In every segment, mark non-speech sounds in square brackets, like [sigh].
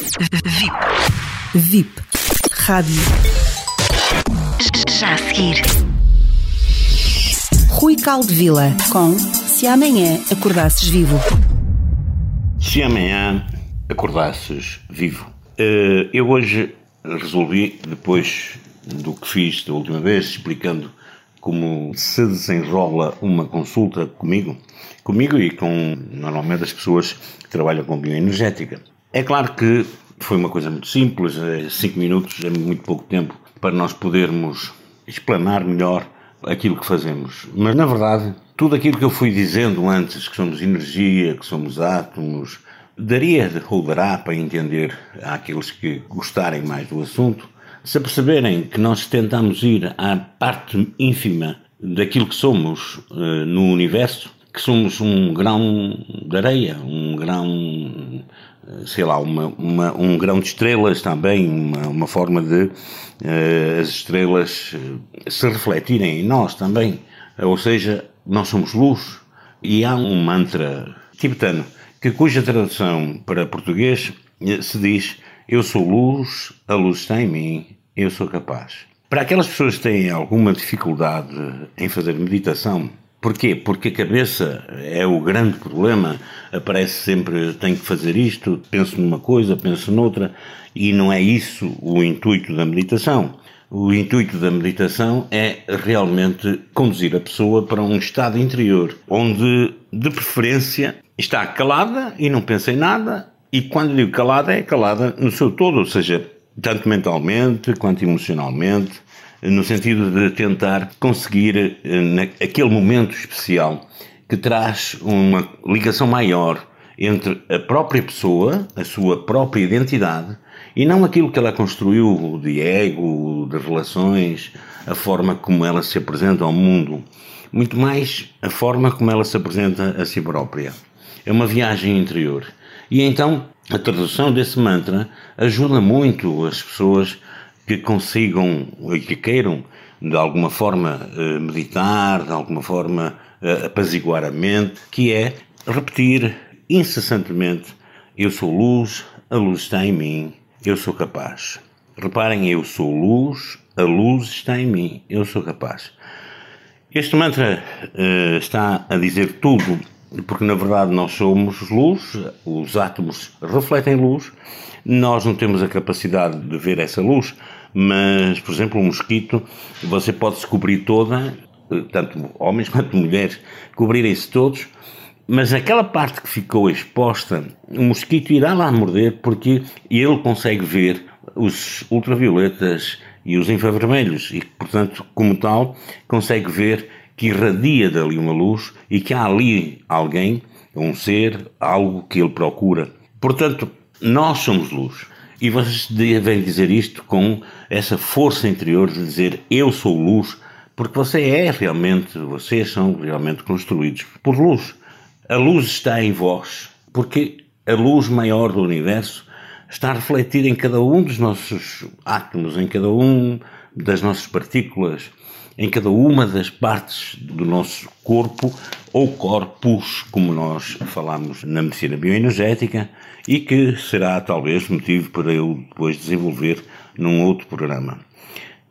VIP. VIP. Rádio. Já a seguir. Rui Caldevila com Se Amanhã Acordasses Vivo. Se amanhã acordasses vivo. Eh, Eu hoje resolvi, depois do que fiz da última vez, explicando como se desenrola uma consulta comigo, comigo e com normalmente as pessoas que trabalham com bioenergética. É claro que foi uma coisa muito simples, é cinco minutos é muito pouco tempo para nós podermos explanar melhor aquilo que fazemos. Mas na verdade, tudo aquilo que eu fui dizendo antes, que somos energia, que somos átomos, daria ou dará para entender àqueles que gostarem mais do assunto, se perceberem que nós tentamos ir à parte ínfima daquilo que somos eh, no universo, que somos um grão de areia, um grão, sei lá, uma, uma- um grão de estrelas também, uma, uma forma de eh, as estrelas eh, se refletirem em nós também. Ou seja, nós somos luz. E há um mantra tibetano que cuja tradução para português eh, se diz eu sou luz, a luz está em mim, eu sou capaz. Para aquelas pessoas que têm alguma dificuldade em fazer meditação, porquê? Porque a cabeça é o grande problema, aparece sempre tenho que fazer isto, penso numa coisa, penso noutra, e não é isso o intuito da meditação. O intuito da meditação é realmente conduzir a pessoa para um estado interior, onde, de preferência, está calada e não pensa em nada, e quando digo calada, é calada no seu todo, ou seja, tanto mentalmente quanto emocionalmente, no sentido de tentar conseguir, eh, naquele momento especial, que traz uma ligação maior entre a própria pessoa, a sua própria identidade, e não aquilo que ela construiu de ego, de relações, a forma como ela se apresenta ao mundo, muito mais a forma como ela se apresenta a si própria. É uma viagem interior. E então a tradução desse mantra ajuda muito as pessoas que consigam e que queiram de alguma forma eh, meditar, de alguma forma eh, apaziguar a mente, que é repetir incessantemente: Eu sou luz, a luz está em mim, eu sou capaz. Reparem, eu sou luz, a luz está em mim, eu sou capaz. Este mantra eh, está a dizer tudo, porque na verdade nós somos luz, os átomos refletem luz, nós não temos a capacidade de ver essa luz, mas, por exemplo, um mosquito, você pode se cobrir toda, eh, tanto homens [laughs] quanto mulheres, cobrirem-se todos, mas aquela parte que ficou exposta, o mosquito irá lá morder porque ele consegue ver os ultravioletas e os infravermelhos e, portanto, como tal, consegue ver que irradia dali uma luz e que há ali alguém, um ser, algo que ele procura. Portanto, nós somos luz. E vocês devem dizer isto com essa força interior de dizer eu sou luz, porque você é realmente, vocês são realmente construídos por luz. A luz está em vós, porque a luz maior do universo está refletida em cada um dos nossos átomos, em cada um das nossas partículas, em cada uma das partes do nosso corpo ou corpos, como nós falamos na medicina bioenergética, e que será talvez motivo para eu depois desenvolver num outro programa.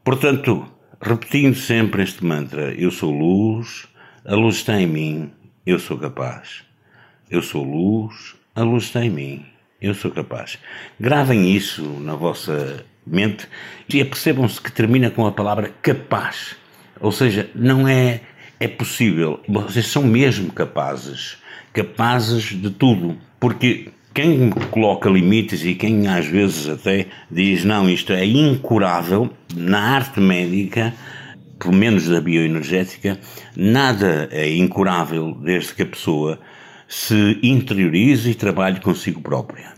Portanto, repetindo sempre este mantra: Eu sou luz, a luz está em mim, eu sou capaz. Eu sou luz, a luz está em mim, eu sou capaz. Gravem isso na vossa mente e apercebam-se que termina com a palavra capaz. Ou seja, não é é possível, vocês são mesmo capazes, capazes de tudo, porque quem coloca limites e quem às vezes até diz não, isto é incurável, na arte médica, pelo menos da bioenergética, nada é incurável desde que a pessoa se interiorize e trabalhe consigo própria.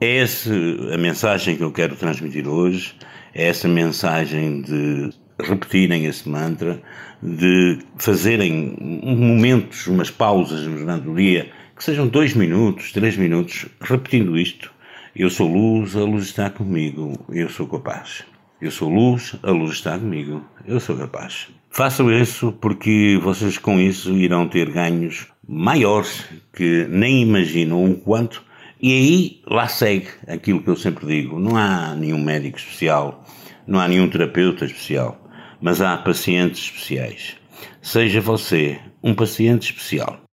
É essa a mensagem que eu quero transmitir hoje, é essa mensagem de repetirem esse mantra, de fazerem momentos, umas pausas durante o dia, que sejam dois minutos, três minutos, repetindo isto. Eu sou luz, a luz está comigo, eu sou capaz. Eu sou luz, a luz está comigo, eu sou capaz. Façam isso porque vocês com isso irão ter ganhos maiores que nem imaginam o quanto E aí lá segue aquilo que eu sempre digo: não há nenhum médico especial, não há nenhum terapeuta especial, mas há pacientes especiais. Seja você um paciente especial.